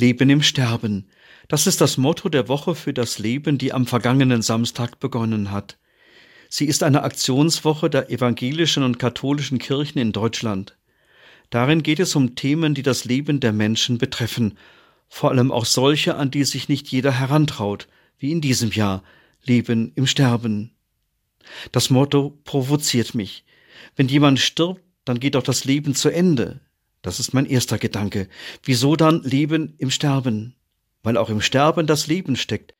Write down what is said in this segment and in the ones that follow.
Leben im Sterben. Das ist das Motto der Woche für das Leben, die am vergangenen Samstag begonnen hat. Sie ist eine Aktionswoche der evangelischen und katholischen Kirchen in Deutschland. Darin geht es um Themen, die das Leben der Menschen betreffen, vor allem auch solche, an die sich nicht jeder herantraut, wie in diesem Jahr Leben im Sterben. Das Motto provoziert mich. Wenn jemand stirbt, dann geht doch das Leben zu Ende. Das ist mein erster Gedanke. Wieso dann Leben im Sterben? Weil auch im Sterben das Leben steckt.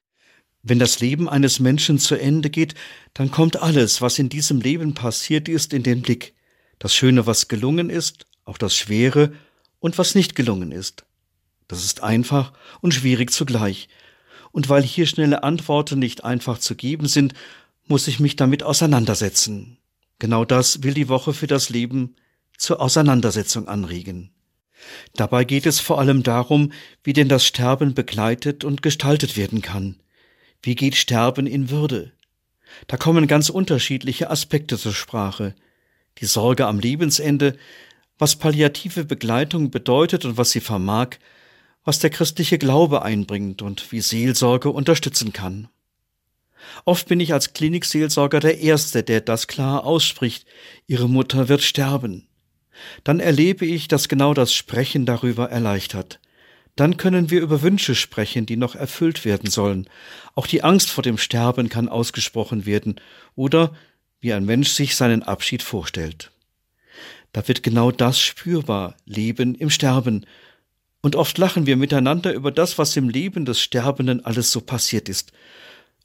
Wenn das Leben eines Menschen zu Ende geht, dann kommt alles, was in diesem Leben passiert ist, in den Blick. Das Schöne, was gelungen ist, auch das Schwere und was nicht gelungen ist. Das ist einfach und schwierig zugleich. Und weil hier schnelle Antworten nicht einfach zu geben sind, muss ich mich damit auseinandersetzen. Genau das will die Woche für das Leben zur Auseinandersetzung anregen. Dabei geht es vor allem darum, wie denn das Sterben begleitet und gestaltet werden kann. Wie geht Sterben in Würde? Da kommen ganz unterschiedliche Aspekte zur Sprache. Die Sorge am Lebensende, was palliative Begleitung bedeutet und was sie vermag, was der christliche Glaube einbringt und wie Seelsorge unterstützen kann. Oft bin ich als Klinikseelsorger der Erste, der das klar ausspricht, Ihre Mutter wird sterben. Dann erlebe ich, dass genau das Sprechen darüber erleichtert. Dann können wir über Wünsche sprechen, die noch erfüllt werden sollen. Auch die Angst vor dem Sterben kann ausgesprochen werden oder wie ein Mensch sich seinen Abschied vorstellt. Da wird genau das spürbar, Leben im Sterben. Und oft lachen wir miteinander über das, was im Leben des Sterbenden alles so passiert ist.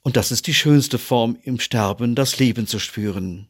Und das ist die schönste Form im Sterben, das Leben zu spüren.